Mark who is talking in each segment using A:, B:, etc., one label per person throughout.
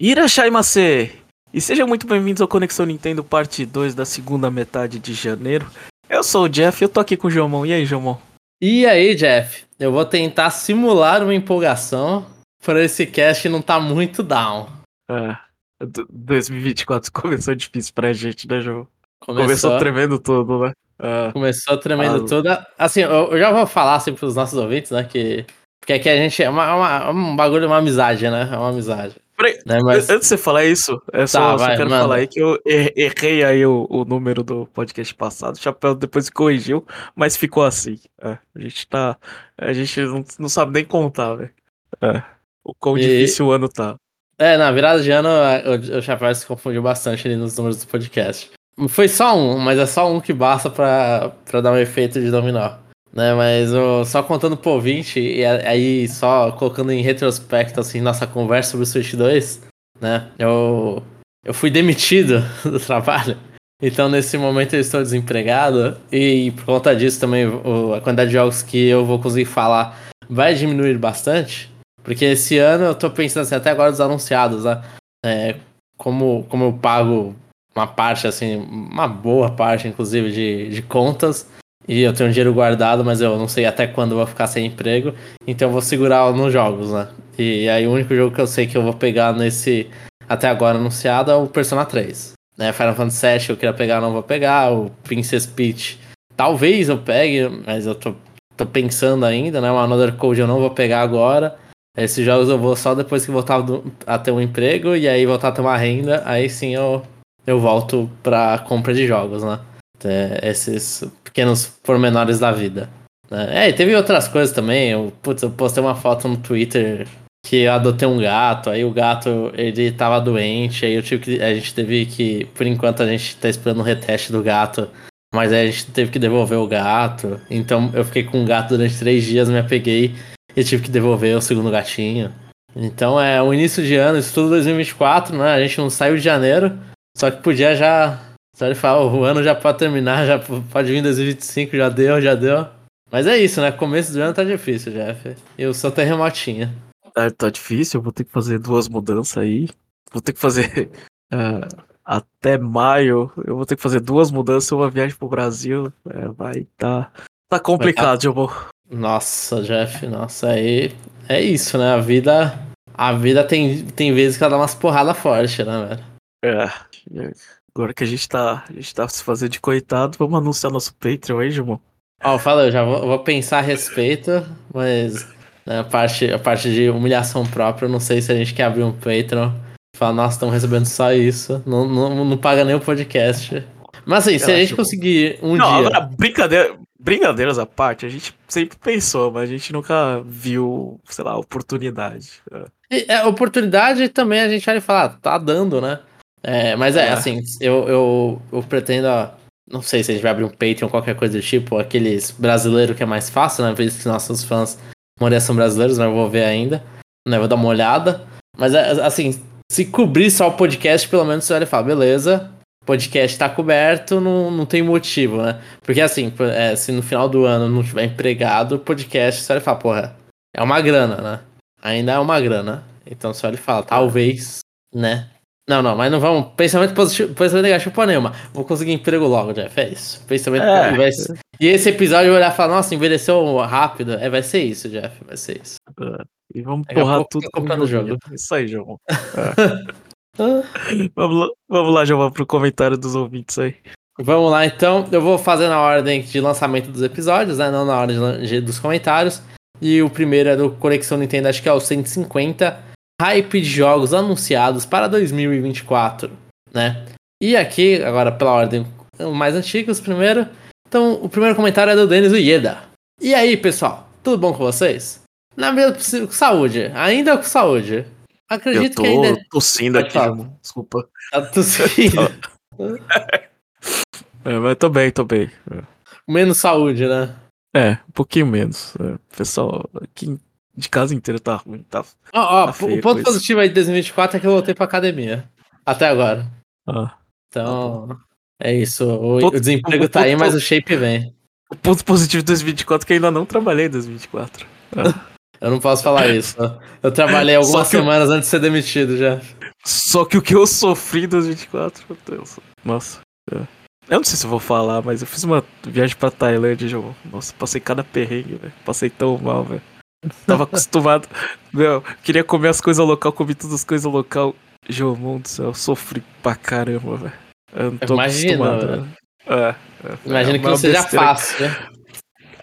A: Irashaimase! E sejam muito bem-vindos ao Conexão Nintendo parte 2 da segunda metade de janeiro. Eu sou o Jeff e eu tô aqui com o Jomon. E aí, Jomon?
B: E aí, Jeff? Eu vou tentar simular uma empolgação para esse cast não tá muito down.
A: É, 2024 começou difícil pra gente, né, Jomon? Começou, começou tremendo tudo, né?
B: É. Começou tremendo ah, tudo. Assim, eu, já vou falar assim pros nossos ouvintes, né, que... Porque aqui a gente é uma, uma, um bagulho, uma amizade, né? É uma amizade.
A: Peraí, né, mas... antes de você falar isso, é só, tá, só vai, quero falar aí que eu errei aí o, o, número do podcast passado. O Chapéu depois corrigiu, mas ficou assim. É, a gente tá. A gente não, não sabe nem contar, velho. É, o quão e... difícil o ano tá.
B: É, na virada de ano, o, o Chapéu se confundiu bastante ali nos números do podcast. Foi só um, mas é só um que basta pra, pra dar um efeito de dominó né? Mas eu, só contando pro ouvinte, e aí só colocando em retrospecto, assim, nossa conversa sobre o Switch 2, né? Eu, eu fui demitido do trabalho. Então, nesse momento, eu estou desempregado. E por conta disso, também, a quantidade de jogos que eu vou conseguir falar vai diminuir bastante. Porque esse ano eu tô pensando assim, até agora dos anunciados, né? É, como, como eu pago uma parte, assim, uma boa parte, inclusive, de, de contas. E eu tenho dinheiro guardado, mas eu não sei até quando eu vou ficar sem emprego. Então eu vou segurar nos jogos, né? E aí o único jogo que eu sei que eu vou pegar nesse até agora anunciado é o Persona 3. Né? Final Fantasy VII eu queria pegar, não vou pegar. O Princess Peach talvez eu pegue, mas eu tô, tô pensando ainda, né? O Another Code eu não vou pegar agora. Esses jogos eu vou só depois que voltar a ter um emprego e aí voltar a ter uma renda. Aí sim eu, eu volto pra compra de jogos, né? É, esses pequenos pormenores da vida. Né? É, e teve outras coisas também. Eu, putz, eu postei uma foto no Twitter que eu adotei um gato, aí o gato ele tava doente, aí eu tive que, a gente teve que, por enquanto a gente tá esperando o reteste do gato, mas aí a gente teve que devolver o gato. Então eu fiquei com o gato durante três dias, me apeguei e tive que devolver o segundo gatinho. Então é o início de ano, isso tudo 2024, né? A gente não saiu de janeiro, só que podia já só ele fala, o ano já pode terminar, já pode vir 2025, já deu, já deu. Mas é isso, né? Começo do ano tá difícil, Jeff. Eu sou terremotinha.
A: É, tá difícil, eu vou ter que fazer duas mudanças aí. Vou ter que fazer. Uh, até maio, eu vou ter que fazer duas mudanças, uma viagem pro Brasil. É, vai tá. Tá complicado, tá... vou.
B: Nossa, Jeff, nossa, aí. É isso, né? A vida. A vida tem, tem vezes que ela dá umas porradas fortes, né, velho?
A: É. Agora que a gente tá, a gente tá se fazendo de coitado, vamos anunciar nosso Patreon aí, Gilmão?
B: Ó, oh, fala, eu já vou, vou, pensar a respeito, mas né, a, parte, a parte de humilhação própria, eu não sei se a gente quer abrir um Patreon e falar, nossa, estamos recebendo só isso, não, não, não paga nem o podcast. Mas assim, se a gente conseguir um não, dia. Agora,
A: brincadeira, brincadeiras à parte, a gente sempre pensou, mas a gente nunca viu, sei lá, oportunidade.
B: É. é oportunidade também a gente vai falar, tá dando, né? É, mas é, é, assim, eu, eu, eu pretendo. Não sei se a gente vai abrir um Patreon, qualquer coisa do tipo, aqueles brasileiros que é mais fácil, né? Visto que nossos fãs maioria são brasileiros, mas eu vou ver ainda. Né? Vou dar uma olhada. Mas é, assim, se cobrir só o podcast, pelo menos você vai falar, beleza, podcast tá coberto, não, não tem motivo, né? Porque assim, é, se no final do ano não tiver empregado, o podcast você vai falar, porra, é uma grana, né? Ainda é uma grana. Então você vai falar, talvez, né? Não, não, mas não vamos. Pensamento positivo, pensamento negativo pra nenhuma. Vou conseguir emprego logo, Jeff. É isso. Pensamento é. Ser... E esse episódio eu vou olhar e falar, nossa, envelheceu rápido. É, vai ser isso, Jeff. Vai ser isso.
A: É. E vamos porrar tudo
B: comprando o jogo.
A: Isso aí, João. É. vamos lá, vamos lá, João, pro comentário dos ouvintes aí.
B: Vamos lá, então. Eu vou fazer na ordem de lançamento dos episódios, né? Não na ordem de, dos comentários. E o primeiro é do Conexão Nintendo, acho que é o 150 hype de jogos anunciados para 2024, né? E aqui, agora pela ordem mais antigos, primeiro. Então, o primeiro comentário é do Denis Ueda. E aí, pessoal, tudo bom com vocês? Na vida com saúde, ainda com saúde. Acredito
A: tô
B: que ainda.
A: tossindo aqui, desculpa.
B: Tá tossindo.
A: é, mas tô bem, tô bem.
B: Menos saúde, né?
A: É, um pouquinho menos. É, pessoal, aqui de casa inteira tá ruim. Tá,
B: tá o ponto positivo aí de 2024 é que eu voltei pra academia. Até agora.
A: Ah,
B: então, tá é isso. O, ponto, o desemprego o tá aí, mas o shape vem.
A: O ponto positivo de 2024 é que ainda não trabalhei em 2024. Ah.
B: Eu não posso falar isso. Eu trabalhei algumas semanas eu... antes de ser demitido já.
A: Só que o que eu sofri em 2024, meu Deus. Nossa. É. Eu não sei se eu vou falar, mas eu fiz uma viagem pra Tailândia, João. Nossa, passei cada perrengue, velho. Passei tão mal, velho. Tava acostumado. Meu, queria comer as coisas local, comi todas as coisas local. João do céu, sofri pra caramba, velho. Eu não tô Imagina, acostumado, né?
B: É, é, Imagina é que não seja fácil, né?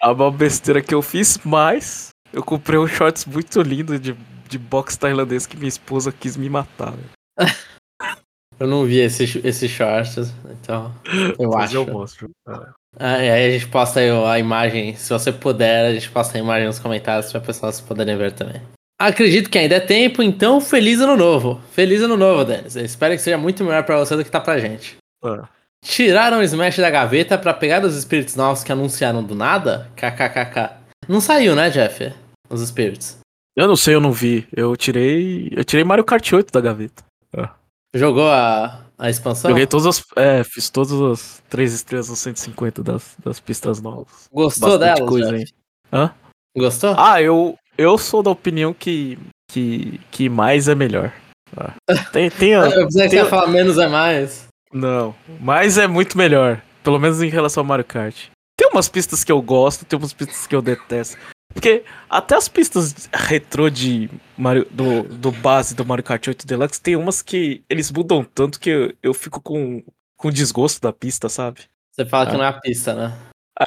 A: A maior besteira que eu fiz, mas eu comprei um shorts muito lindo de, de boxe tailandês que minha esposa quis me matar.
B: eu não vi esse, esse shorts, então eu acho. Eu mostro. Ah, aí a gente posta aí a imagem, se você puder, a gente posta a imagem nos comentários para pessoas poderem ver também. Acredito que ainda é tempo, então feliz ano novo. Feliz ano novo, Denis. Eu espero que seja muito melhor para você do que tá pra gente. Ah. Tiraram o Smash da gaveta para pegar os espíritos novos que anunciaram do nada? KKKK. Não saiu, né, Jeff? Os espíritos.
A: Eu não sei, eu não vi. Eu tirei. Eu tirei Mario Kart 8 da gaveta. Ah.
B: Jogou a, a expansão?
A: Joguei todas as. É, fiz todas as três estrelas nos 150 das, das pistas novas.
B: Gostou dela? coisa aí.
A: Hã?
B: Gostou?
A: Ah, eu, eu sou da opinião que, que, que mais é melhor. Ah. Tem, tem,
B: a, eu pensei que ia falar menos é mais.
A: Não, mais é muito melhor. Pelo menos em relação ao Mario Kart. Tem umas pistas que eu gosto, tem umas pistas que eu detesto. Porque até as pistas retrô de Mario, do, do base do Mario Kart 8 Deluxe tem umas que eles mudam tanto que eu, eu fico com, com desgosto da pista, sabe?
B: Você fala que não é a pista, né?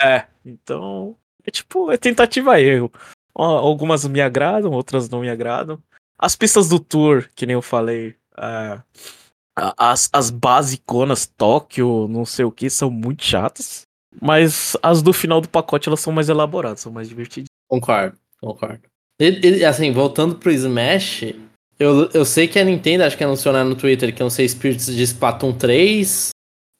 A: É, então. É tipo, é tentativa erro. Algumas me agradam, outras não me agradam. As pistas do Tour, que nem eu falei, é, as, as basiconas Tóquio, não sei o que, são muito chatas. Mas as do final do pacote elas são mais elaboradas, são mais divertidas.
B: Concordo, concordo. E, e, assim, voltando pro Smash, eu, eu sei que a Nintendo acho que anunciou no Twitter que não sei Spirits de Splatoon 3.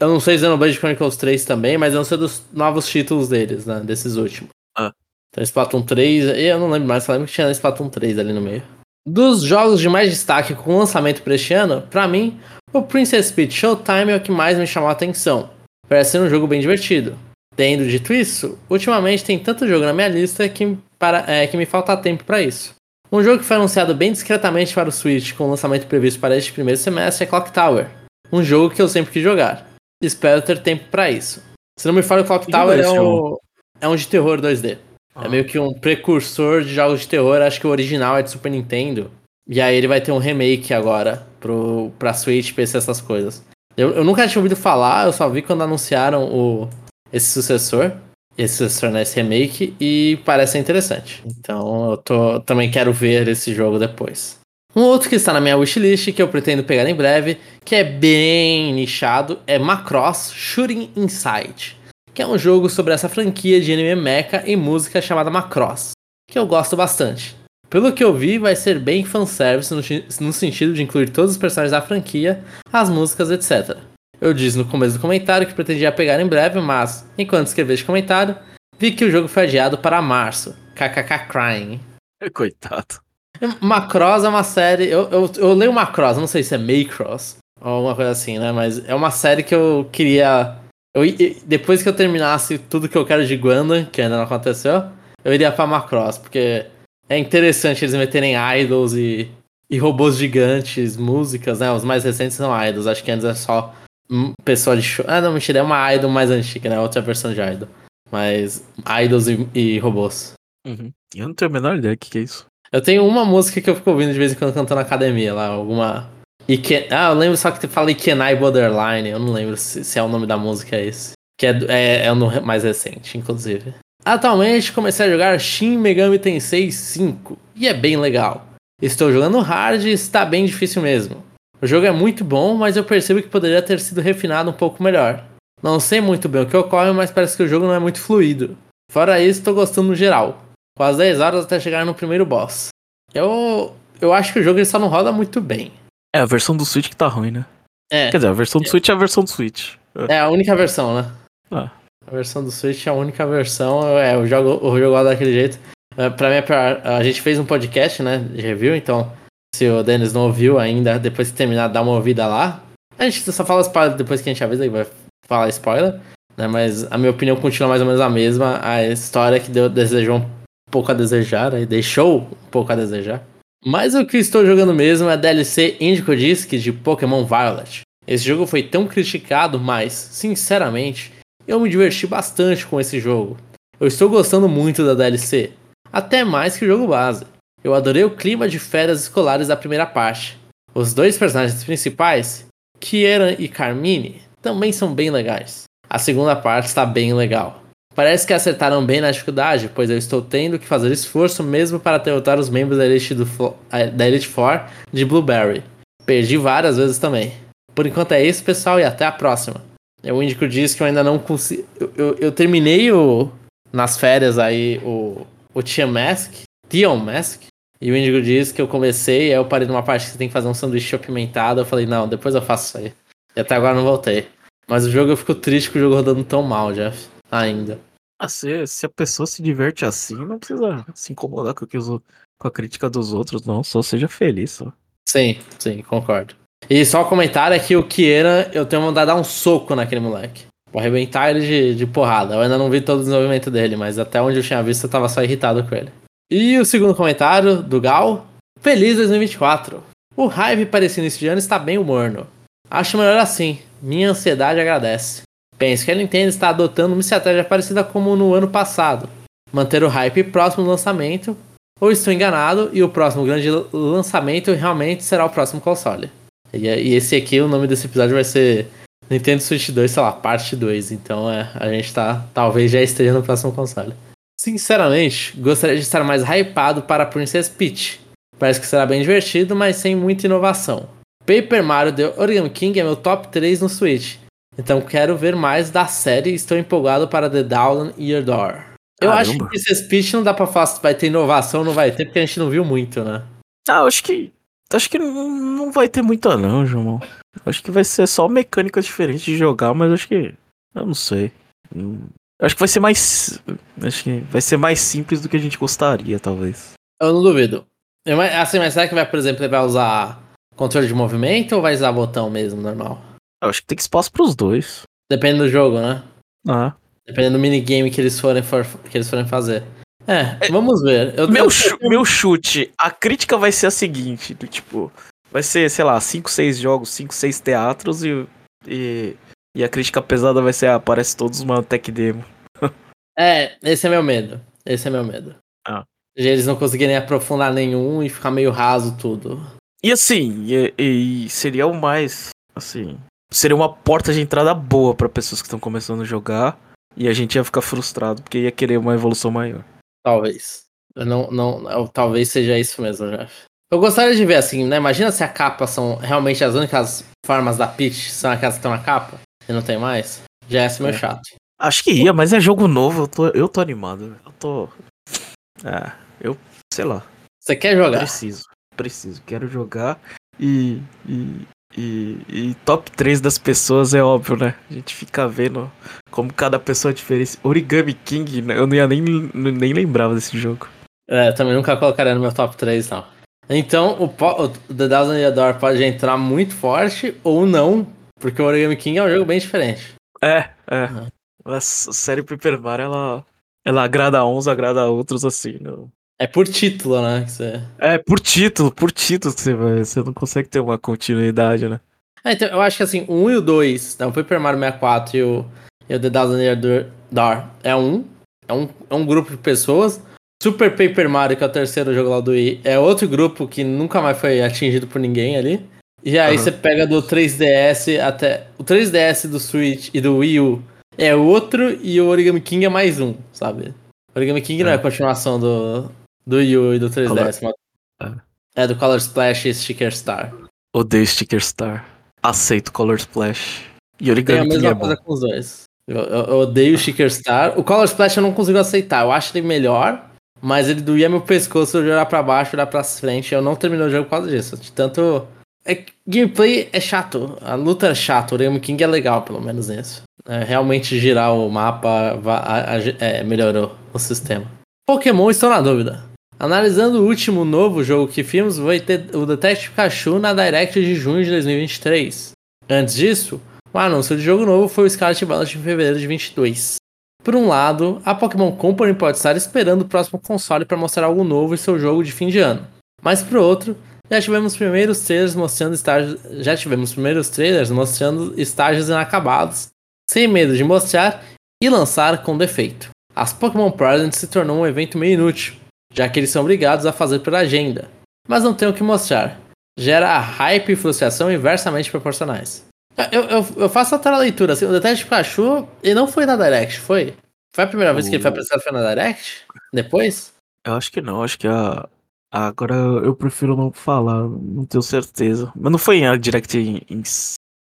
B: Eu não sei Xenoblade Chronicles 3 também, mas eu não sei dos novos títulos deles, né? Desses últimos. Ah. Então Splatoon 3, eu não lembro mais, só lembro que tinha Splatoon 3 ali no meio. Dos jogos de mais destaque com lançamento para este ano, pra mim, o Princess Peach Showtime é o que mais me chamou a atenção. Parece ser um jogo bem divertido. Tendo dito isso, ultimamente tem tanto jogo na minha lista que, para, é, que me falta tempo para isso. Um jogo que foi anunciado bem discretamente para o Switch com lançamento previsto para este primeiro semestre é Clock Tower. Um jogo que eu sempre quis jogar. Espero ter tempo para isso. Se não me falo, Clock Tower é um, é um de terror 2D. Ah. É meio que um precursor de jogos de terror. Acho que o original é de Super Nintendo. E aí ele vai ter um remake agora pro, pra Switch, PC, essas coisas. Eu, eu nunca tinha ouvido falar, eu só vi quando anunciaram o, esse sucessor. Esse sucessor nesse remake e parece interessante. Então eu tô, também quero ver esse jogo depois. Um outro que está na minha wishlist, que eu pretendo pegar em breve, que é bem nichado, é Macross Shooting Inside, que é um jogo sobre essa franquia de anime mecha e música chamada Macross, que eu gosto bastante. Pelo que eu vi, vai ser bem fanservice no, no sentido de incluir todos os personagens da franquia, as músicas, etc. Eu disse no começo do comentário que pretendia pegar em breve, mas, enquanto escrevi este comentário, vi que o jogo foi adiado para março. KKK Crying.
A: Coitado.
B: Macross é uma série. Eu, eu, eu leio Macross, não sei se é Macross ou alguma coisa assim, né? Mas é uma série que eu queria. Eu, depois que eu terminasse tudo que eu quero de Gundam, que ainda não aconteceu, eu iria pra Macross, porque é interessante eles meterem idols e, e robôs gigantes, músicas, né? Os mais recentes são idols, acho que antes é só pessoa de show. Ah, não, mentira, é uma idol mais antiga, né? Outra versão de idol. Mas idols e, e robôs.
A: Uhum. Eu não tenho a menor ideia do que, que é isso.
B: Eu tenho uma música que eu fico ouvindo de vez em quando cantando na academia lá, alguma. Ike... Ah, eu lembro só que fala Ikenai Borderline, eu não lembro se, se, é o nome da música é esse. Que é, é, é o mais recente, inclusive. Atualmente comecei a jogar Shin Megami Tensei 5 e é bem legal. Estou jogando hard e está bem difícil mesmo. O jogo é muito bom, mas eu percebo que poderia ter sido refinado um pouco melhor. Não sei muito bem o que ocorre, mas parece que o jogo não é muito fluido. Fora isso, estou gostando no geral. Quase 10 horas até chegar no primeiro boss. Eu, eu acho que o jogo ele só não roda muito bem.
A: É a versão do Switch que tá ruim, né? É. Quer dizer, a versão do Switch é a versão do Switch.
B: É a única versão, né? Ah. A versão do Switch é a única versão. É, o jogo, o jogo daquele jeito. É, pra mim, é a gente fez um podcast, né? De review, então. Se o Denis não ouviu ainda, depois que terminar, dá uma ouvida lá. A gente só fala spoiler depois que a gente avisa que vai falar spoiler. Né, mas a minha opinião continua mais ou menos a mesma. A história que deu, desejou um pouco a desejar, aí deixou um pouco a desejar. Mas o que estou jogando mesmo é a DLC Indigo Disc de Pokémon Violet. Esse jogo foi tão criticado, mas, sinceramente, eu me diverti bastante com esse jogo. Eu estou gostando muito da DLC, até mais que o jogo base. Eu adorei o clima de férias escolares da primeira parte. Os dois personagens principais, Kieran e Carmine, também são bem legais. A segunda parte está bem legal. Parece que acertaram bem na dificuldade, pois eu estou tendo que fazer esforço mesmo para derrotar os membros da Elite, do, da Elite Four de Blueberry. Perdi várias vezes também. Por enquanto é isso, pessoal, e até a próxima. O Índico diz que eu ainda não consigo. Eu, eu, eu, terminei o. Nas férias aí o. O Tia Mask. Tion Mask. E o Índigo diz que eu comecei, aí eu parei numa parte que você tem que fazer um sanduíche apimentado. Eu falei, não, depois eu faço isso aí. E até agora não voltei. Mas o jogo eu fico triste com o jogo rodando tão mal, Jeff ainda.
A: Ah, se, se a pessoa se diverte assim, não precisa se incomodar com, que os, com a crítica dos outros, não. Só seja feliz. Só.
B: Sim, sim, concordo. E só um comentário é que o Kiera, eu tenho vontade de dar um soco naquele moleque. Vou arrebentar ele de, de porrada. Eu ainda não vi todo o desenvolvimento dele, mas até onde eu tinha visto eu tava só irritado com ele. E o segundo comentário, do Gal. Feliz 2024. O hype para esse ano está bem morno. Acho melhor assim. Minha ansiedade agradece. Penso que a Nintendo está adotando uma estratégia parecida como no ano passado, manter o hype próximo do lançamento, ou estou enganado e o próximo grande lançamento realmente será o próximo console. E, e esse aqui, o nome desse episódio vai ser Nintendo Switch 2, sei lá, parte 2. Então é, a gente tá, talvez já esteja no próximo console. Sinceramente, gostaria de estar mais hypado para Princess Peach. Parece que será bem divertido, mas sem muita inovação. Paper Mario The Origami King é meu top 3 no Switch, então quero ver mais da série e estou empolgado para The Down Year Door. Eu Caramba. acho que esse speech não dá pra falar se vai ter inovação ou não vai ter, porque a gente não viu muito, né?
A: Ah, acho que. Acho que não vai ter muita não, João. Acho que vai ser só mecânicas diferentes de jogar, mas acho que. Eu não sei. Acho que vai ser mais. Acho que vai ser mais simples do que a gente gostaria, talvez.
B: Eu não duvido. Assim, mas será que vai, por exemplo, vai usar controle de movimento ou vai usar botão mesmo, normal?
A: Eu acho que tem espaço pros dois.
B: Depende do jogo, né?
A: Ah.
B: Dependendo do minigame que eles forem, for, que eles forem fazer. É, é vamos ver.
A: Eu, meu, eu... meu chute, a crítica vai ser a seguinte, do tipo, vai ser, sei lá, 5, 6 jogos, 5, 6 teatros e, e, e a crítica pesada vai ser, ah, parece todos uma tech demo.
B: é, esse é meu medo. Esse é meu medo.
A: Ah.
B: Eles não conseguirem aprofundar nenhum e ficar meio raso tudo.
A: E assim, e, e seria o mais, assim, seria uma porta de entrada boa para pessoas que estão começando a jogar e a gente ia ficar frustrado porque ia querer uma evolução maior.
B: Talvez. Eu não, não, eu, talvez seja isso mesmo, Jeff. Eu gostaria de ver assim, né? Imagina se a capa são realmente as únicas formas da Peach são aquelas que estão na capa e não tem mais. Já é meio é. chato.
A: Acho que ia, mas é jogo novo, eu tô, eu tô animado. Eu tô. É, eu sei lá.
B: Você quer jogar?
A: Preciso, preciso. Quero jogar e, e, e, e, top 3 das pessoas é óbvio, né? A gente fica vendo como cada pessoa é diferente. Origami King, né? eu não ia nem, nem lembrava desse jogo.
B: É, também nunca colocaria no meu top 3, não. Então, o, o The Thousand Year Door pode entrar muito forte ou não, porque o Origami King é um jogo bem diferente.
A: É, é. A série Paper Mario, ela, ela agrada a uns, agrada a outros, assim. Não,
B: é por título, né? Você...
A: É, por título, por título que você vai. Você não consegue ter uma continuidade, né?
B: É, então, eu acho que assim, o 1 e o 2, né, o Paper Mario 64 e o, e o The Thousand Year Door é um, é um. É um grupo de pessoas. Super Paper Mario, que é o terceiro jogo lá do Wii, é outro grupo que nunca mais foi atingido por ninguém ali. E aí uhum. você pega do 3DS até. O 3DS do Switch e do Wii U é outro e o Origami King é mais um, sabe? O Origami King é. não é a continuação do, do Yu e do 3DS. Color... É. é do Color Splash e Sticker Star.
A: Odeio Sticker Star. Aceito Color Splash. E Origami Tem a mesma
B: é coisa com os dois. Eu, eu, eu odeio Sticker Star. O Color Splash eu não consigo aceitar. Eu acho ele melhor, mas ele doía meu pescoço de olhar pra baixo, olhar pra frente. Eu não terminei o jogo por causa disso. De tanto. É, gameplay é chato. A luta é chata. O Origami King é legal, pelo menos nisso. É, realmente girar o mapa a, a, é, melhorou o sistema. Pokémon, estou na dúvida. Analisando o último novo jogo que vimos, vai ter o Detective Pikachu na Direct de junho de 2023. Antes disso, o anúncio de jogo novo foi o Scarlet Violet em fevereiro de 22. Por um lado, a Pokémon Company pode estar esperando o próximo console para mostrar algo novo em seu jogo de fim de ano. Mas por outro, já tivemos primeiros trailers mostrando estágios, já tivemos primeiros trailers mostrando estágios inacabados, sem medo de mostrar e lançar com defeito. As Pokémon Presents se tornou um evento meio inútil, já que eles são obrigados a fazer pela agenda, mas não tem o que mostrar. Gera hype e frustração inversamente proporcionais. Eu, eu, eu faço outra leitura, assim, o Detetive Pikachu, ele não foi na Direct, foi? Foi a primeira vez que ele foi apresentado foi na Direct? Depois?
A: Eu acho que não, acho que a... Agora eu prefiro não falar, não tenho certeza. Mas não foi em Direct em... em...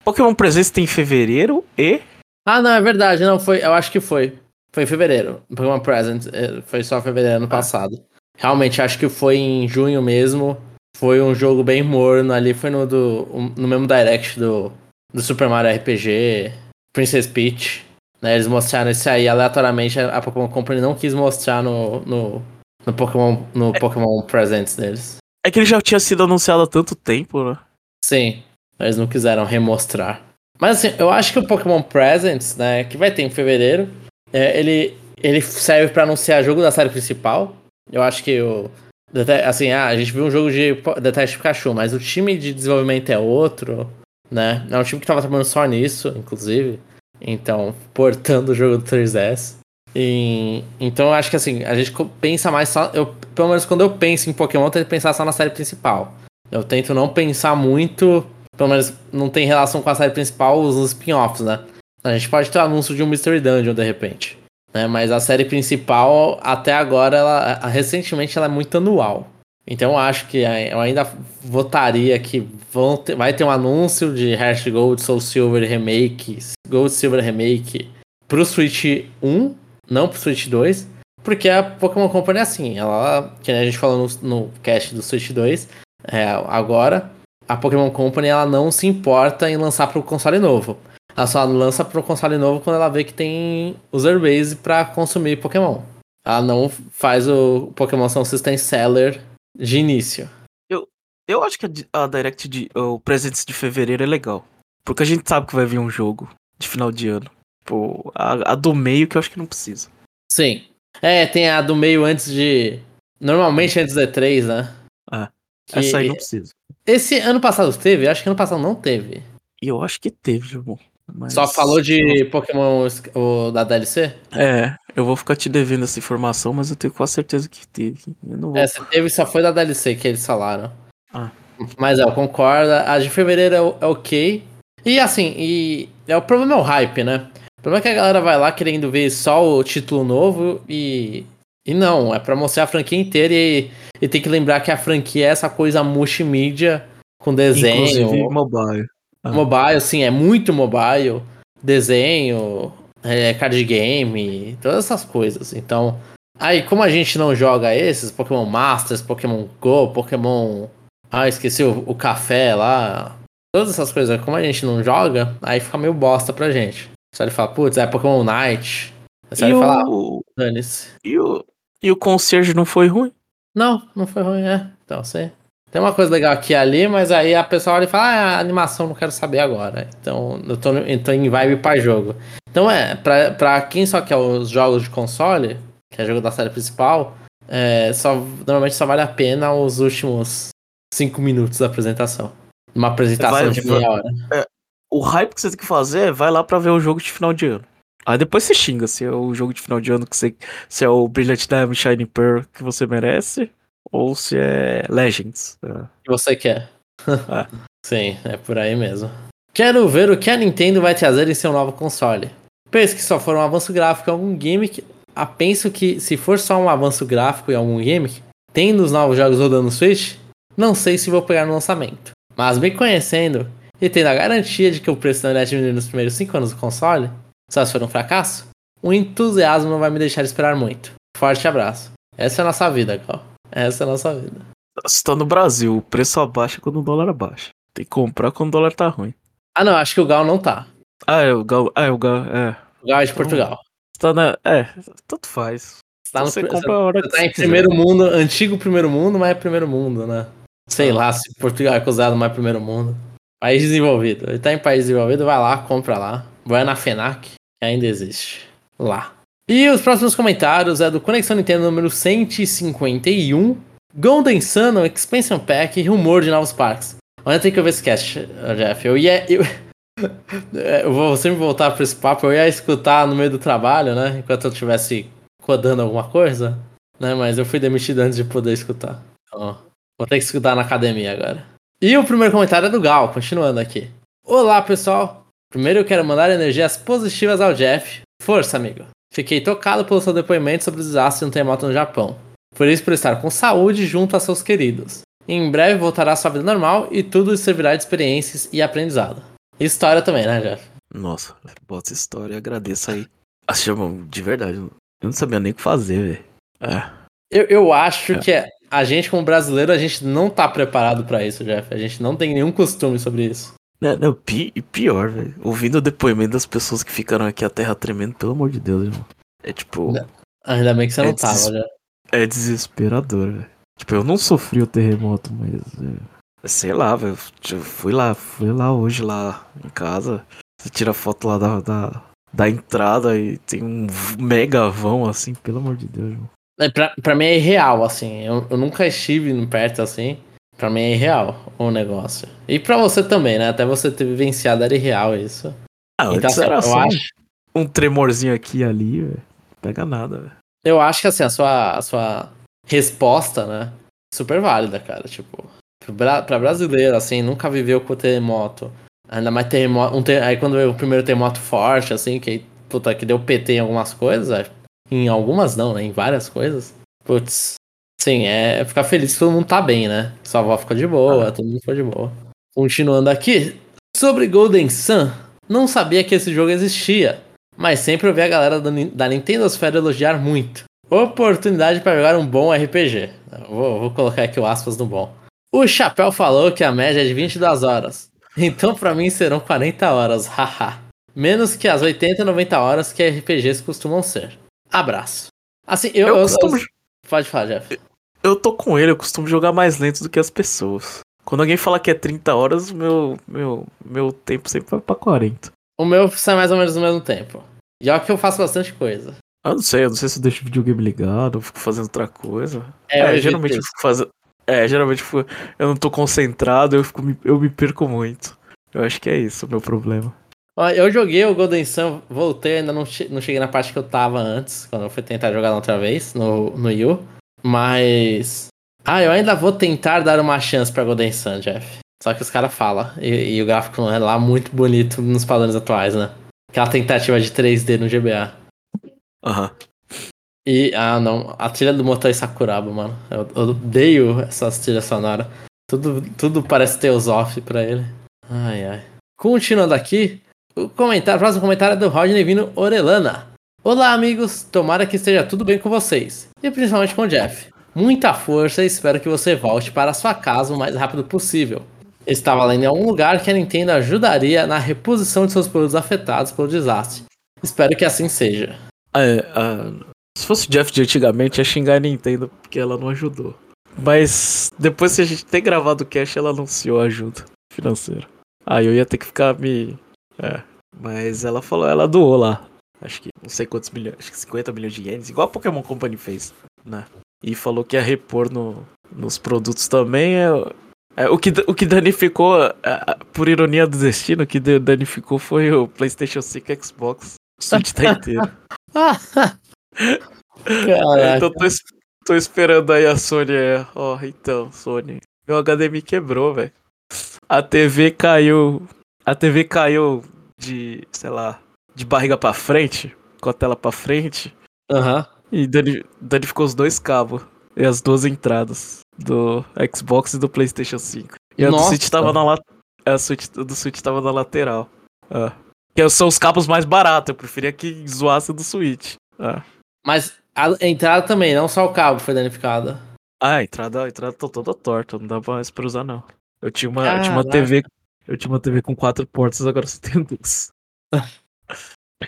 A: Pokémon Presence tem em fevereiro e...
B: Ah, não, é verdade, não, foi, eu acho que foi. Foi em fevereiro. Pokémon Present, é, foi só fevereiro ano ah. passado. Realmente, acho que foi em junho mesmo. Foi um jogo bem morno ali, foi no, do, no mesmo direct do, do Super Mario RPG, Princess Peach. Né, eles mostraram isso aí aleatoriamente, a Pokémon Company não quis mostrar no, no, no Pokémon, no é, Pokémon Presents deles.
A: É que ele já tinha sido anunciado há tanto tempo, né?
B: Sim, eles não quiseram remostrar. Mas assim, eu acho que o Pokémon Presents, né, que vai ter em fevereiro, é, ele, ele serve para anunciar jogo da série principal. Eu acho que o. Assim, ah, a gente viu um jogo de Detective Pikachu, mas o time de desenvolvimento é outro né? É um time que tava trabalhando só nisso, inclusive. Então, portando o jogo do 3DS. E, então eu acho que assim, a gente pensa mais só. Eu, pelo menos quando eu penso em Pokémon, eu tento pensar só na série principal. Eu tento não pensar muito. Pelo menos não tem relação com a série principal, os spin-offs, né? A gente pode ter o anúncio de um Mystery Dungeon de repente. Né? Mas a série principal, até agora, ela, recentemente, ela é muito anual. Então eu acho que eu ainda votaria que vão ter, vai ter um anúncio de Heart Gold, Soul Silver Remake, Gold Silver Remake pro Switch 1, não pro Switch 2, porque a Pokémon Company é assim, ela, que a gente falou no, no cast do Switch 2, é, agora a Pokémon Company ela não se importa em lançar pro console novo. Ela só lança pro console novo quando ela vê que tem user base para consumir Pokémon. Ela não faz o Pokémon Sound System Seller de início.
A: Eu, eu acho que a, a Direct de. O Presentes de fevereiro é legal. Porque a gente sabe que vai vir um jogo de final de ano. Pô, a, a do meio que eu acho que não precisa.
B: Sim. É, tem a do meio antes de. Normalmente antes da E3, né?
A: Ah. Que... Essa aí não precisa.
B: Esse ano passado teve? Acho que ano passado não teve.
A: E eu acho que teve, João.
B: Mas... Só falou de Pokémon o, da DLC?
A: É, eu vou ficar te devendo essa informação, mas eu tenho quase certeza que teve.
B: Vou... É, se teve, só foi da DLC que eles falaram. Ah. Mas é, eu concordo. A de fevereiro é, é ok. E assim, e é, o problema é o hype, né? O problema é que a galera vai lá querendo ver só o título novo e. E não, é pra mostrar a franquia inteira e, e tem que lembrar que a franquia é essa coisa multimídia com desenho.
A: Inclusive mobile.
B: Ah. Mobile, sim, é muito mobile. Desenho, é, card game, todas essas coisas. Então, aí como a gente não joga esses, Pokémon Masters, Pokémon Go, Pokémon. Ah, esqueci o, o café lá. Todas essas coisas, como a gente não joga, aí fica meio bosta pra gente. Só ele fala, putz, é Pokémon Night. Só ele fala,
A: o... dane-se. E o... e o concierge não foi ruim?
B: Não, não foi ruim, é. Então, sei. Tem uma coisa legal aqui e ali, mas aí a pessoa olha e fala, ah, a animação não quero saber agora. Então eu tô, eu tô em vibe para jogo. Então é, pra, pra quem só quer os jogos de console, que é jogo da série principal, é, só, normalmente só vale a pena os últimos cinco minutos da apresentação. Uma apresentação vai, de meia hora.
A: É, o hype que você tem que fazer é vai lá pra ver o jogo de final de ano. Aí depois você xinga se é o jogo de final de ano que você. Se é o Brilliant Diamond Shining Pearl que você merece ou se é Legends.
B: É. Que você quer. É. Sim, é por aí mesmo. Quero ver o que a Nintendo vai trazer em seu novo console. Penso que só for um avanço gráfico em algum gimmick. Ah, penso que se for só um avanço gráfico em algum gimmick, tendo os novos jogos rodando no Switch, não sei se vou pegar no lançamento. Mas me conhecendo e tendo a garantia de que o preço não irá diminuir nos primeiros 5 anos do console, só se for um fracasso, o entusiasmo não vai me deixar esperar muito. Forte abraço. Essa é a nossa vida, Cal. Essa é a nossa vida.
A: Você tá no Brasil, o preço abaixa quando o dólar abaixa. Tem que comprar quando o dólar tá ruim.
B: Ah, não, acho que o Gal não tá.
A: Ah, é o Gal. Ah, é o Gal. É.
B: O Gal é de então, Portugal.
A: Tá na. É, tanto faz.
B: Tá você no, compra a hora você tá em primeiro mundo, antigo primeiro mundo, mas é primeiro mundo, né? Sei ah. lá se Portugal é considerado mais primeiro mundo. País desenvolvido. Ele tá em país desenvolvido, vai lá, compra lá. Vai na FENAC, que ainda existe. Lá. E os próximos comentários é do Conexão Nintendo número 151. Golden Sun, Expansion Pack e rumor de novos parques. Onde tem que eu ver esse cast, Jeff? Eu ia. Eu, eu vou sempre voltar para esse papo. Eu ia escutar no meio do trabalho, né? Enquanto eu estivesse codando alguma coisa. Né? Mas eu fui demitido antes de poder escutar. Então, vou ter que escutar na academia agora. E o primeiro comentário é do Gal, continuando aqui. Olá, pessoal. Primeiro eu quero mandar energias positivas ao Jeff. Força, amigo. Fiquei tocado pelo seu depoimento sobre o desastre de um terremoto no Japão. Por isso, por estar com saúde junto a seus queridos. Em breve voltará à sua vida normal e tudo servirá de experiências e aprendizado. História também, né, Jeff?
A: Nossa, bota história, agradeço aí. Achei, de verdade, eu não sabia nem o que fazer, velho. É.
B: Eu, eu acho é. que a gente, como brasileiro, a gente não tá preparado para isso, Jeff. A gente não tem nenhum costume sobre isso.
A: Não, não pior, velho. Ouvindo o depoimento das pessoas que ficaram aqui a terra tremendo, pelo amor de Deus, irmão. É tipo.
B: Ainda bem que você é não tava, já.
A: É desesperador, velho. Tipo, eu não sofri o terremoto, mas. É, sei lá, velho. Fui lá, fui lá hoje lá em casa. Você tira foto lá da, da, da entrada e tem um mega vão, assim, pelo amor de Deus, irmão.
B: É, pra, pra mim é irreal, assim. Eu, eu nunca estive perto assim. Pra mim é irreal o negócio. E pra você também, né? Até você ter vivenciado era irreal isso.
A: Ah, então, assim, eu acho... um tremorzinho aqui e ali, véio. Pega nada, velho.
B: Eu acho que assim, a sua, a sua resposta, né? Super válida, cara. Tipo, pra, pra brasileiro, assim, nunca viveu com terremoto. Ainda mais terremoto. Um ter, aí quando veio o primeiro terremoto forte, assim, que, puta, que deu PT em algumas coisas. Em algumas não, né? Em várias coisas. Putz, Sim, é ficar feliz que todo mundo tá bem, né? Sua avó ficou de boa, ah. todo mundo ficou de boa. Continuando aqui, sobre Golden Sun, não sabia que esse jogo existia, mas sempre ouvi a galera da Nintendo Sphere elogiar muito. Oportunidade para jogar um bom RPG. Vou, vou, colocar aqui o aspas no bom. O Chapéu falou que a média é de 22 horas. Então para mim serão 40 horas, haha. Menos que as 80, 90 horas que RPGs costumam ser. Abraço. Assim, eu, eu costumo... Eu, pode falar, Jeff.
A: Eu tô com ele, eu costumo jogar mais lento do que as pessoas. Quando alguém fala que é 30 horas, meu, meu, meu tempo sempre vai pra 40.
B: O meu sai mais ou menos no mesmo tempo. E olha que eu faço bastante coisa.
A: Eu não sei, eu não sei se eu deixo o videogame ligado, ou fico fazendo outra coisa. É, é geralmente eu fico fazendo. É, geralmente eu não tô concentrado, eu, fico, eu me perco muito. Eu acho que é isso o meu problema.
B: Eu joguei o Golden Sun, voltei, ainda não, não cheguei na parte que eu tava antes, quando eu fui tentar jogar outra vez, no, no Yu. Mas. Ah, eu ainda vou tentar dar uma chance pra Golden Sun, Jeff. Só que os caras falam. E, e, o gráfico não é lá muito bonito nos padrões atuais, né? Aquela tentativa de 3D no GBA.
A: Aham. Uhum.
B: E, ah, não. A trilha do Motor Sakuraba, mano. Eu, eu odeio essas trilhas sonoras. Tudo, tudo parece Teosof pra ele. Ai, ai. Continuando aqui, o comentário, o próximo comentário é do Rodney Vino Orelana. Olá, amigos. Tomara que esteja tudo bem com vocês. E principalmente com o Jeff. Muita força e espero que você volte para sua casa o mais rápido possível. Estava lendo em algum lugar que a Nintendo ajudaria na reposição de seus produtos afetados pelo desastre. Espero que assim seja.
A: É, uh, se fosse o Jeff de antigamente, ia xingar a Nintendo porque ela não ajudou. Mas depois que a gente ter gravado o cash, ela anunciou ajuda financeira. Aí eu ia ter que ficar me. É. Mas ela falou, ela doou lá acho que não sei quantos milhões, acho que 50 milhões de ienes, igual a Pokémon Company fez, né? E falou que ia repor no, nos produtos também. É, é, o, que, o que danificou, é, por ironia do destino, o que danificou foi o PlayStation 5 e Xbox. O Switch tá inteiro. então tô, tô, esperando aí a Sony. Ó, oh, então, Sony. Meu HDMI quebrou, velho. A TV caiu. A TV caiu de, sei lá, de barriga para frente, com a tela para frente.
B: Aham. Uhum.
A: E danificou os dois cabos e as duas entradas do Xbox e do PlayStation 5. E a do Switch tava na la... a Switch, do Switch tava na lateral. Ah. Que são os cabos mais baratos, eu preferia que zoasse do Switch. Ah.
B: Mas a entrada também, não só o cabo foi danificado.
A: Ah, a entrada, a entrada tá toda torta, não dá mais pra usar não. Eu tinha uma, eu tinha uma TV, eu tinha uma TV com quatro portas, agora só tenho duas.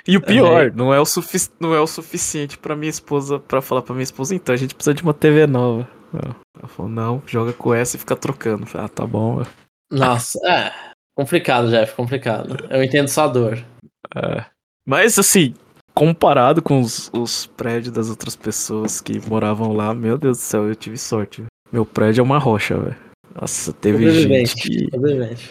A: E o pior, é. não, é o sufic... não é o suficiente para minha esposa, para falar para minha esposa, então a gente precisa de uma TV nova. Ela falou, não, joga com essa e fica trocando. Falei, ah, tá bom.
B: Nossa, é. Complicado, Jeff, complicado. Eu entendo sua dor.
A: É. Mas assim, comparado com os, os prédios das outras pessoas que moravam lá, meu Deus do céu, eu tive sorte. Meu prédio é uma rocha, velho. Nossa, teve gente que.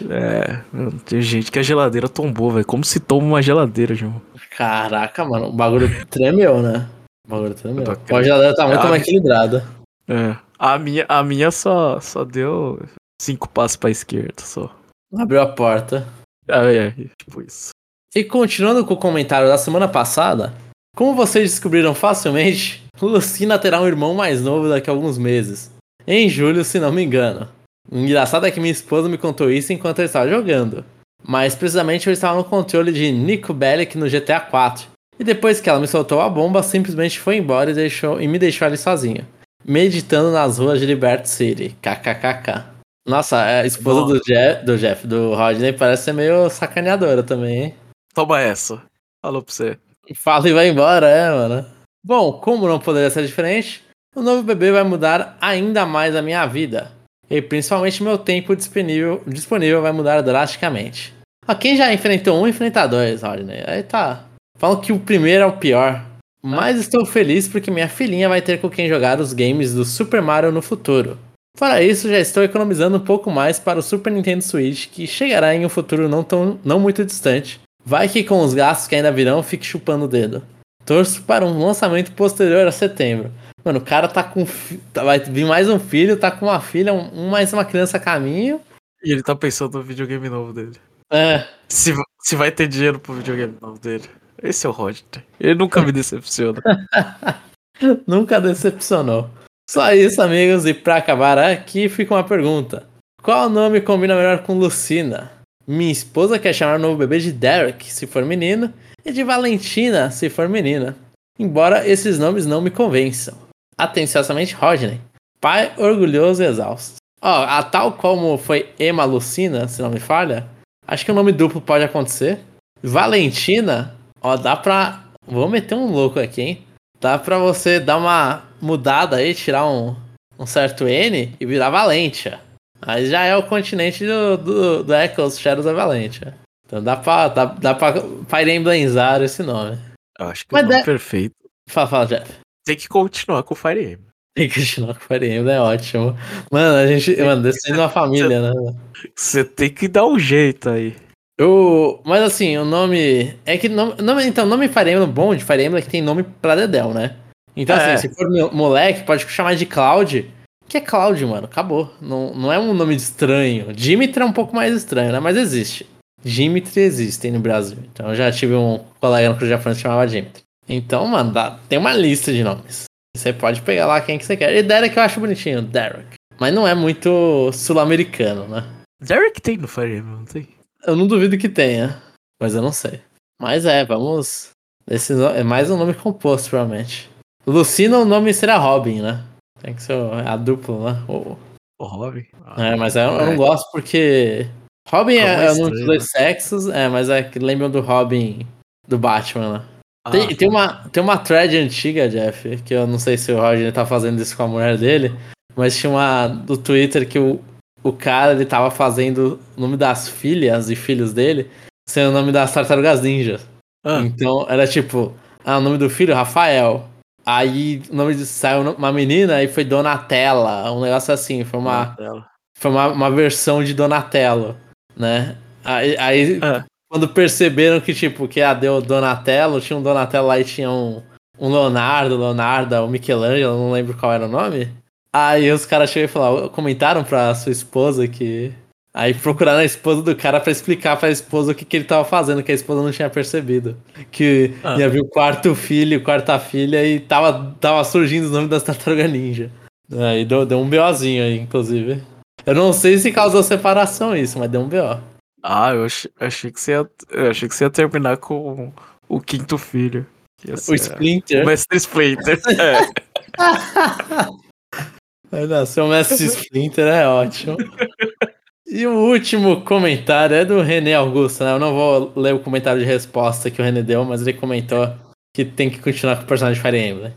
A: É, teve gente que a geladeira tombou, velho. Como se toma uma geladeira, João?
B: Caraca, mano, o bagulho tremeu, né? O bagulho tremeu. A geladeira tá muito mais equilibrada.
A: É. A minha, a minha só, só deu cinco passos pra esquerda, só.
B: Abriu a porta.
A: É, é, tipo isso.
B: E continuando com o comentário da semana passada, como vocês descobriram facilmente, Lucina terá um irmão mais novo daqui a alguns meses. Em julho, se não me engano. Engraçado é que minha esposa me contou isso enquanto eu estava jogando. Mas precisamente eu estava no controle de Nico Bellic no GTA 4. E depois que ela me soltou a bomba, simplesmente foi embora e, deixou, e me deixou ali sozinho. Meditando nas ruas de Liberty City. KKKK. Nossa, a esposa do Jeff, do Jeff, do Rodney, parece ser meio sacaneadora também, hein?
A: Toma essa. Falou pra você.
B: Fala e vai embora, é, mano. Bom, como não poderia ser diferente, o novo bebê vai mudar ainda mais a minha vida e principalmente meu tempo disponível, disponível vai mudar drasticamente. A quem já enfrentou um, enfrenta dois, Rodney. Aí tá. Falam que o primeiro é o pior. Mas estou feliz porque minha filhinha vai ter com quem jogar os games do Super Mario no futuro. Fora isso, já estou economizando um pouco mais para o Super Nintendo Switch, que chegará em um futuro não, tão, não muito distante. Vai que com os gastos que ainda virão, fique chupando o dedo. Torço para um lançamento posterior a setembro. Mano, o cara tá com. Tá, vai vir mais um filho, tá com uma filha, um, mais uma criança a caminho.
A: E ele tá pensando no videogame novo dele.
B: É.
A: Se, se vai ter dinheiro pro videogame novo dele. Esse é o Roger. Ele nunca me decepciona.
B: nunca decepcionou. Só isso, amigos. E pra acabar aqui, fica uma pergunta: Qual nome combina melhor com Lucina? Minha esposa quer chamar o novo bebê de Derek, se for menino, e de Valentina, se for menina. Embora esses nomes não me convençam atenciosamente Rodney, pai orgulhoso e exausto. Ó, a tal como foi Emma Lucina, se não me falha, acho que o nome duplo pode acontecer. Valentina, ó, dá pra. Vou meter um louco aqui, hein? Dá pra você dar uma mudada aí, tirar um, um certo N e virar Valentia. Aí já é o continente do, do, do Echoes Shadows of Valentia. Então dá pra, dá, dá pra Fire Emblemzar esse nome.
A: Eu acho que Mas é o nome é... perfeito.
B: Fala, fala, Jeff.
A: Tem que continuar com o Fire Emblem.
B: Tem que continuar com o Fire Emblem, é ótimo. Mano, a gente. Tem mano, descendo uma família,
A: né? Você tem que dar
B: um
A: jeito aí.
B: Eu, mas assim, o nome. É que. Nome, nome, então, nome Fire Emblem bom de Fire Emblem é que tem nome pra Dedel, né? Então, assim, é. assim, se for moleque, pode chamar de Cloud. Que é Cloud, mano. Acabou. Não, não é um nome estranho. Dimitri é um pouco mais estranho, né? Mas existe. Dimitri existe no Brasil. Então eu já tive um colega no Cruz Japão que chamava Dimitri. Então, mano, dá, tem uma lista de nomes. Você pode pegar lá quem que você quer. E Derek eu acho bonitinho, Derek. Mas não é muito sul-americano, né?
A: Derek tem no Fire Emblem, não tem?
B: Eu não duvido que tenha, mas eu não sei. Mas é, vamos. Esse é mais um nome composto, provavelmente. Lucina, o nome será Robin, né? Tem que ser a dupla, né?
A: O, o Robin?
B: Ah, é, mas eu, eu, não gosto porque. Robin é, é um dos dois sexos, é, mas é que lembram do Robin do Batman, né? Ah, tem, tem, uma, tem uma thread antiga, Jeff, que eu não sei se o Roger tá fazendo isso com a mulher dele, mas tinha uma do Twitter que o, o cara ele tava fazendo o nome das filhas e filhos dele sendo o nome das tartarugas ninjas. Ah. Então era tipo, ah, o nome do filho, Rafael. Aí o nome de saiu uma menina e foi Donatella, um negócio assim, foi uma foi uma, uma versão de Donatello, né? Aí, aí ah. Quando perceberam que, tipo, que a deu Donatello, tinha um Donatello lá e tinha um, um Leonardo, Leonardo, o Michelangelo, não lembro qual era o nome. Aí os caras chegaram e falaram, comentaram pra sua esposa que. Aí procuraram a esposa do cara para explicar pra esposa o que, que ele tava fazendo, que a esposa não tinha percebido. Que ah. ia vir o quarto filho, quarta filha, e tava, tava surgindo o nome das tartarugas ninja. Aí deu, deu um BOzinho aí, inclusive. Eu não sei se causou separação isso, mas deu um BO.
A: Ah, eu achei, achei, que você ia, eu achei que você ia terminar com o quinto filho.
B: o Splinter.
A: O Mestre Splinter. é.
B: Não, seu Mestre Splinter é ótimo. E o último comentário é do René Augusto, né? Eu não vou ler o comentário de resposta que o René deu, mas ele comentou que tem que continuar com o personagem de Fire Emblem.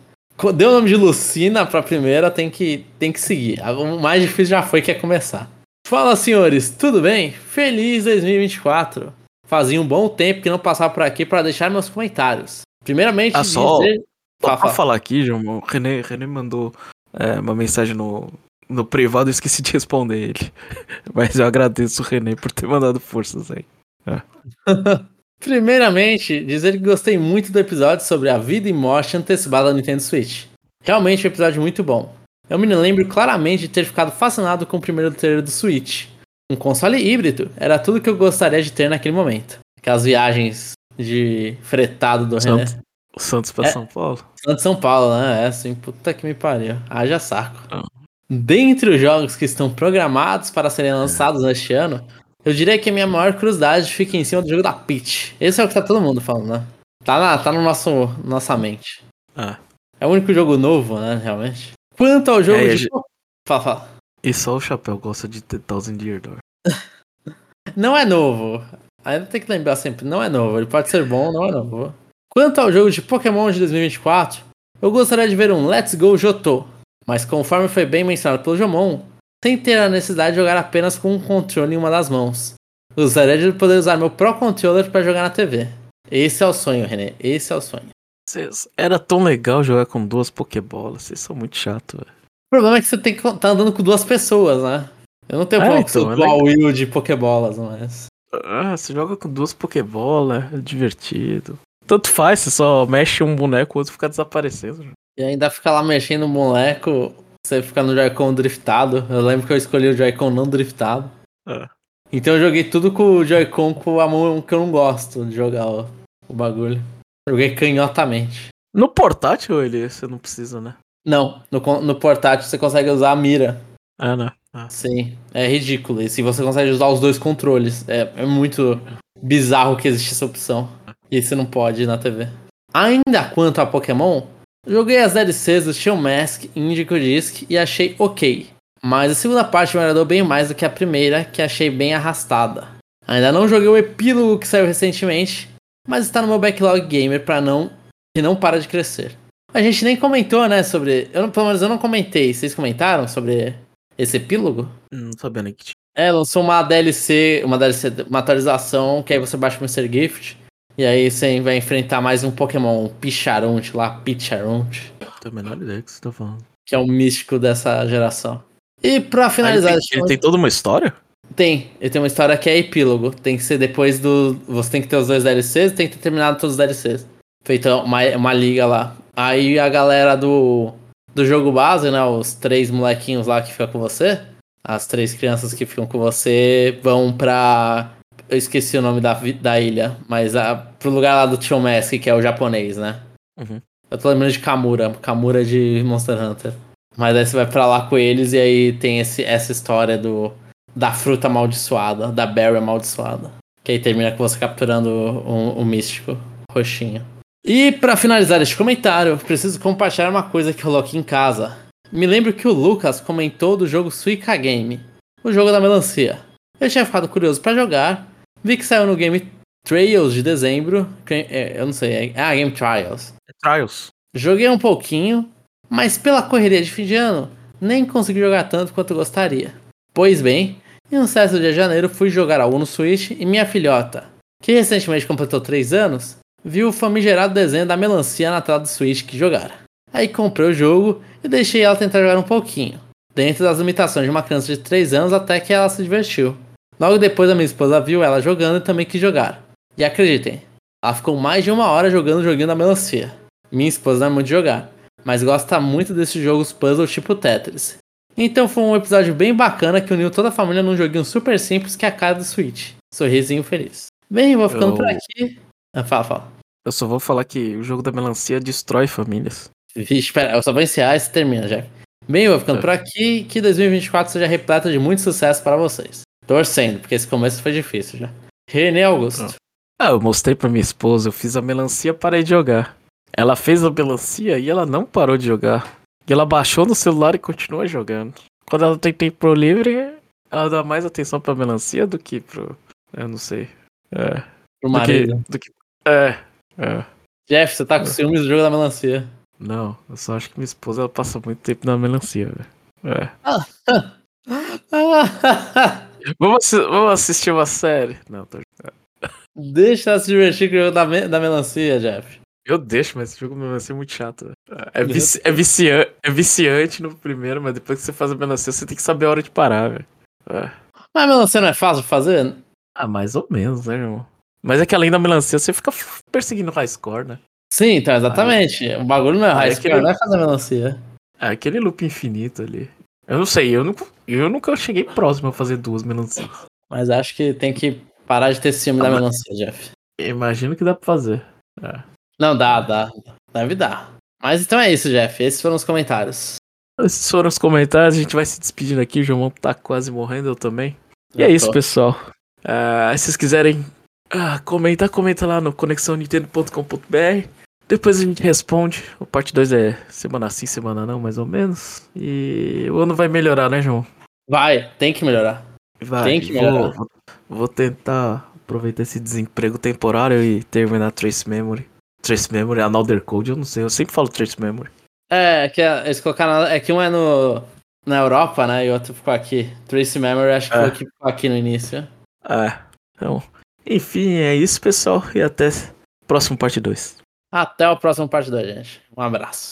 B: Deu o nome de Lucina pra primeira, tem que, tem que seguir. O mais difícil já foi que é começar. Fala senhores, tudo bem? Feliz 2024! Fazia um bom tempo que não passava por aqui para deixar meus comentários. Primeiramente,
A: ah, só, dizer... Só pra falar aqui, João, o René, René mandou é, uma mensagem no, no privado, eu esqueci de responder ele. Mas eu agradeço o René por ter mandado forças aí. É.
B: Primeiramente, dizer que gostei muito do episódio sobre a vida e morte antecipada da Nintendo Switch. Realmente um episódio muito bom. Eu me lembro claramente de ter ficado fascinado com o primeiro trailer do Switch. Um console híbrido era tudo que eu gostaria de ter naquele momento. Aquelas viagens de fretado do René.
A: Santos pra é, São Paulo?
B: Santos São Paulo, né? É assim, puta que me pariu. Haja saco. Ah. Dentre os jogos que estão programados para serem lançados neste ano, eu diria que a minha maior curiosidade fica em cima do jogo da Peach. Esse é o que tá todo mundo falando, né? Tá, na, tá no nosso nossa mente.
A: Ah.
B: É o único jogo novo, né, realmente. Quanto ao jogo é, de. Fala, fala.
A: E só o Chapéu gosta de The Thousand Year Door.
B: não é novo. Ainda tem que lembrar sempre, não é novo. Ele pode ser bom, não é novo. Quanto ao jogo de Pokémon de 2024, eu gostaria de ver um Let's Go Johto. Mas conforme foi bem mencionado pelo Jomon, sem ter a necessidade de jogar apenas com um controle em uma das mãos. Gostaria de poder usar meu Pro Controller para jogar na TV. Esse é o sonho, René. Esse é o sonho.
A: Era tão legal jogar com duas Pokébolas. Vocês são muito chato, velho.
B: O problema é que você tem que estar tá andando com duas pessoas, né? Eu não tenho é, problema então, com o é Will de Pokébolas, mas.
A: Ah, você joga com duas Pokébolas, é divertido. Tanto faz, você só mexe um boneco, o outro fica desaparecendo.
B: E ainda fica lá mexendo o boneco, você fica no Joy-Con driftado. Eu lembro que eu escolhi o Joy-Con não driftado.
A: É.
B: Então eu joguei tudo com o Joy-Con com a mão que eu não gosto de jogar o, o bagulho. Joguei canhotamente.
A: No portátil ele você não precisa, né?
B: Não, no, no portátil você consegue usar a mira.
A: Ah, né? Ah.
B: Sim, é ridículo. E se você consegue usar os dois controles, é, é muito bizarro que existe essa opção. E você não pode ir na TV. Ainda quanto a Pokémon, Joguei as DLCs do Steel Mask Indigo Disc e achei ok. Mas a segunda parte me agradou bem mais do que a primeira, que achei bem arrastada. Ainda não joguei o epílogo que saiu recentemente, mas está no meu backlog gamer para não que não para de crescer. A gente nem comentou, né, sobre, eu pelo menos eu não comentei. Vocês comentaram sobre esse epílogo?
A: Não sabia nem que tinha.
B: É, lançou uma DLC, uma DLC, uma atualização que aí você baixa o Mr. Gift e aí você vai enfrentar mais um Pokémon, um Picharonte lá, Picharonte.
A: Tenho a menor ideia que você tá falando.
B: Que é o místico dessa geração. E pra finalizar...
A: ele, tem, ele tem toda uma história?
B: Tem, ele tem uma história que é epílogo. Tem que ser depois do... Você tem que ter os dois DLCs e tem que ter terminado todos os DLCs. Feita uma, uma liga lá. Aí a galera do, do jogo base, né? Os três molequinhos lá que ficam com você. As três crianças que ficam com você vão pra eu esqueci o nome da, da ilha, mas a, pro lugar lá do Chomeski, que é o japonês, né?
A: Uhum.
B: Eu tô lembrando de Kamura, Kamura de Monster Hunter. Mas aí você vai pra lá com eles e aí tem esse, essa história do da fruta amaldiçoada, da berry amaldiçoada. Que aí termina com você capturando o, o místico roxinho. E para finalizar este comentário, preciso compartilhar uma coisa que rolou aqui em casa. Me lembro que o Lucas comentou do jogo Suica Game, o jogo da melancia. Eu tinha ficado curioso para jogar Vi que saiu no Game Trails de dezembro. É, eu não sei. É, ah, Game Trials.
A: É Trials.
B: Joguei um pouquinho, mas pela correria de fim de ano, nem consegui jogar tanto quanto gostaria. Pois bem, em um certo dia de janeiro fui jogar algo no Switch e minha filhota, que recentemente completou 3 anos, viu o famigerado desenho da melancia na tela do Switch que jogara. Aí comprei o jogo e deixei ela tentar jogar um pouquinho, dentro das limitações de uma criança de 3 anos até que ela se divertiu. Logo depois a minha esposa viu ela jogando e também quis jogar. E acreditem, ela ficou mais de uma hora jogando o joguinho da melancia. Minha esposa não é muito de jogar, mas gosta muito desses jogos puzzle tipo Tetris. Então foi um episódio bem bacana que uniu toda a família num joguinho super simples que é a cara do Switch. Sorrisinho feliz. Bem, vou ficando eu... por aqui. Ah, fala, fala.
A: Eu só vou falar que o jogo da melancia destrói famílias.
B: Vixe, espera, eu só vou encerrar e você termina já. Bem, vou ficando é. por aqui. Que 2024 seja repleto de muito sucesso para vocês. Torcendo, porque esse começo foi difícil já. René Augusto.
A: Ah, eu mostrei pra minha esposa, eu fiz a melancia parei de jogar. Ela fez a melancia e ela não parou de jogar. E ela baixou no celular e continua jogando. Quando ela tem tempo livre, ela dá mais atenção pra melancia do que pro. Eu não sei. É.
B: Pro marido.
A: Do que, do que... É. É.
B: Jeff, você tá com é. ciúmes do jogo da melancia.
A: Não, eu só acho que minha esposa ela passa muito tempo na melancia, velho. É. Vamos, vamos assistir uma série. Não, tô
B: Deixa ela se divertir com o jogo da, me da melancia, Jeff.
A: Eu deixo, mas esse jogo vai ser muito chato. É, vici é, viciante, é viciante no primeiro, mas depois que você faz a melancia, você tem que saber a hora de parar, velho. É.
B: Mas a melancia não é fácil de fazer?
A: Ah, mais ou menos, né, irmão? Mas é que além da melancia, você fica perseguindo high score, né?
B: Sim, então, exatamente. Aí, o bagulho não é high score, aquele... não é fazer melancia.
A: É aquele loop infinito ali. Eu não sei, eu nunca, eu nunca cheguei próximo a fazer duas melancias.
B: Mas acho que tem que parar de ter ciúme ah, da melancia, Jeff.
A: Imagino que dá pra fazer. É.
B: Não, dá, dá. Deve dar. Mas então é isso, Jeff. Esses foram os comentários.
A: Esses foram os comentários. A gente vai se despedindo aqui. O João tá quase morrendo, eu também. E eu é tô. isso, pessoal. Uh, se vocês quiserem uh, comentar, comenta lá no conexãonintendo.com.br. Depois a gente responde. O parte 2 é semana sim, semana não, mais ou menos. E o ano vai melhorar, né, João?
B: Vai, tem que melhorar.
A: Vai, tem que melhorar. Vou, vou tentar aproveitar esse desemprego temporário e terminar Trace Memory. Trace Memory, Another Code, eu não sei, eu sempre falo Trace Memory.
B: É, é que é, eles colocaram. É que um é no, na Europa, né? E o outro ficou aqui. Trace Memory, acho que é. foi que ficou aqui no início.
A: É. Então, enfim, é isso, pessoal. E até próximo parte 2.
B: Até o próximo parte 2, gente. Um abraço.